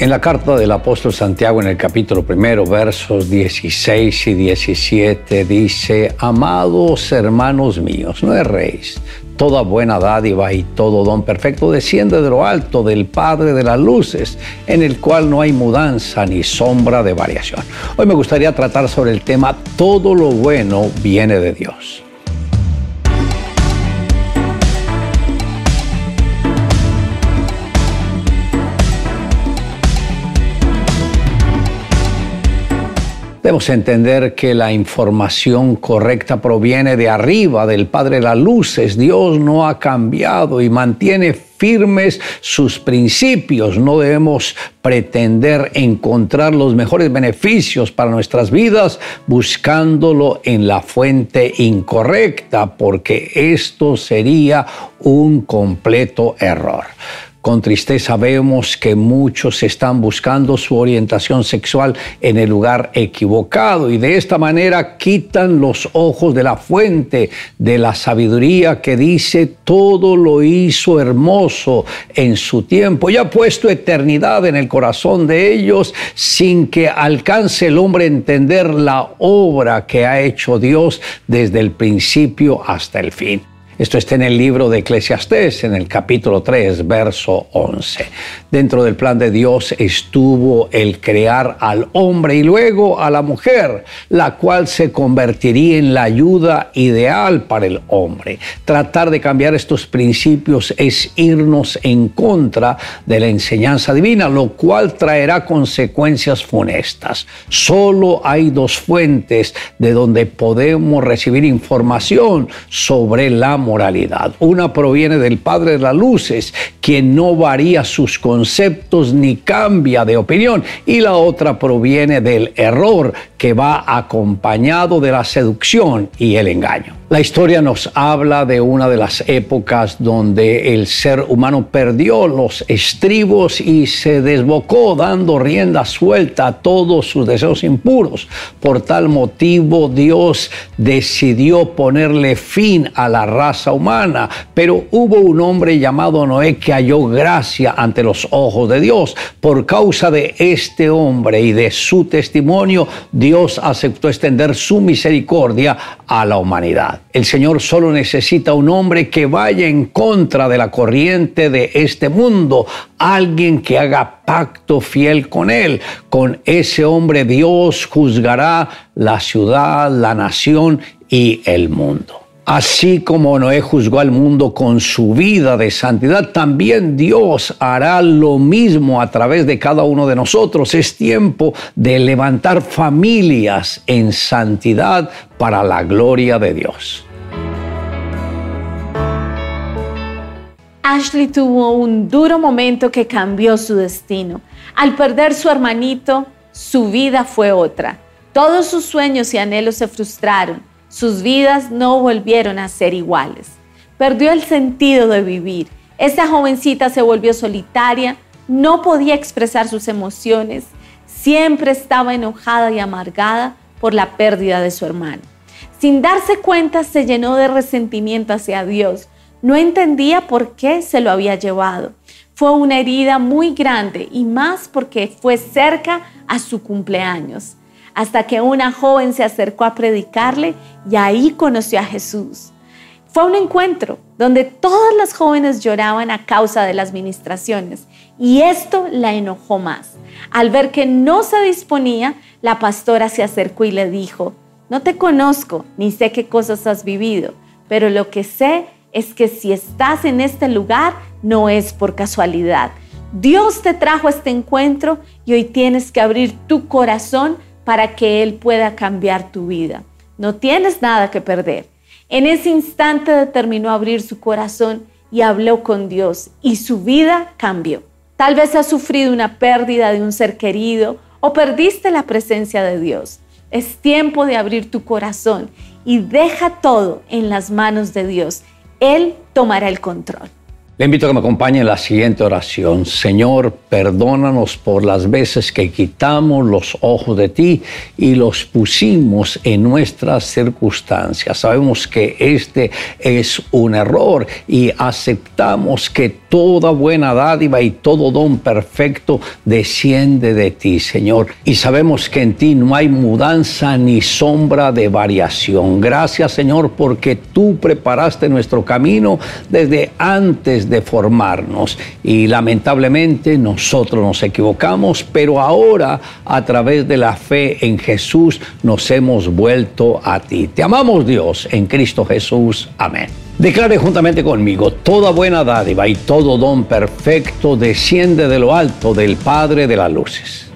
En la carta del apóstol Santiago en el capítulo primero, versos 16 y 17, dice, amados hermanos míos, no erréis, toda buena dádiva y todo don perfecto desciende de lo alto del Padre de las Luces, en el cual no hay mudanza ni sombra de variación. Hoy me gustaría tratar sobre el tema, todo lo bueno viene de Dios. Debemos entender que la información correcta proviene de arriba, del Padre de las Luces. Dios no ha cambiado y mantiene firmes sus principios. No debemos pretender encontrar los mejores beneficios para nuestras vidas buscándolo en la fuente incorrecta, porque esto sería un completo error. Con tristeza vemos que muchos están buscando su orientación sexual en el lugar equivocado y de esta manera quitan los ojos de la fuente de la sabiduría que dice todo lo hizo hermoso en su tiempo y ha puesto eternidad en el corazón de ellos sin que alcance el hombre entender la obra que ha hecho Dios desde el principio hasta el fin. Esto está en el libro de Eclesiastés, en el capítulo 3, verso 11. Dentro del plan de Dios estuvo el crear al hombre y luego a la mujer, la cual se convertiría en la ayuda ideal para el hombre. Tratar de cambiar estos principios es irnos en contra de la enseñanza divina, lo cual traerá consecuencias funestas. Solo hay dos fuentes de donde podemos recibir información sobre la moralidad. Una proviene del Padre de las Luces, quien no varía sus conceptos ni cambia de opinión. Y la otra proviene del error, que va acompañado de la seducción y el engaño. La historia nos habla de una de las épocas donde el ser humano perdió los estribos y se desbocó dando rienda suelta a todos sus deseos impuros. Por tal motivo Dios decidió ponerle fin a la raza humana, pero hubo un hombre llamado Noé que halló gracia ante los ojos de Dios. Por causa de este hombre y de su testimonio, Dios aceptó extender su misericordia a la humanidad. El Señor solo necesita un hombre que vaya en contra de la corriente de este mundo, alguien que haga pacto fiel con Él. Con ese hombre Dios juzgará la ciudad, la nación y el mundo. Así como Noé juzgó al mundo con su vida de santidad, también Dios hará lo mismo a través de cada uno de nosotros. Es tiempo de levantar familias en santidad para la gloria de Dios. Ashley tuvo un duro momento que cambió su destino. Al perder su hermanito, su vida fue otra. Todos sus sueños y anhelos se frustraron sus vidas no volvieron a ser iguales. Perdió el sentido de vivir. Esa jovencita se volvió solitaria, no podía expresar sus emociones, siempre estaba enojada y amargada por la pérdida de su hermano. Sin darse cuenta se llenó de resentimiento hacia Dios. No entendía por qué se lo había llevado. Fue una herida muy grande y más porque fue cerca a su cumpleaños hasta que una joven se acercó a predicarle y ahí conoció a Jesús. Fue un encuentro donde todas las jóvenes lloraban a causa de las ministraciones y esto la enojó más. Al ver que no se disponía, la pastora se acercó y le dijo, no te conozco ni sé qué cosas has vivido, pero lo que sé es que si estás en este lugar no es por casualidad. Dios te trajo a este encuentro y hoy tienes que abrir tu corazón para que Él pueda cambiar tu vida. No tienes nada que perder. En ese instante determinó abrir su corazón y habló con Dios y su vida cambió. Tal vez has sufrido una pérdida de un ser querido o perdiste la presencia de Dios. Es tiempo de abrir tu corazón y deja todo en las manos de Dios. Él tomará el control. Le invito a que me acompañe en la siguiente oración. Señor, perdónanos por las veces que quitamos los ojos de ti y los pusimos en nuestras circunstancias. Sabemos que este es un error y aceptamos que toda buena dádiva y todo don perfecto desciende de ti, Señor. Y sabemos que en ti no hay mudanza ni sombra de variación. Gracias, Señor, porque tú preparaste nuestro camino desde antes de formarnos y lamentablemente nosotros nos equivocamos, pero ahora a través de la fe en Jesús nos hemos vuelto a ti. Te amamos Dios en Cristo Jesús. Amén. Declare juntamente conmigo, toda buena dádiva y todo don perfecto desciende de lo alto del Padre de las Luces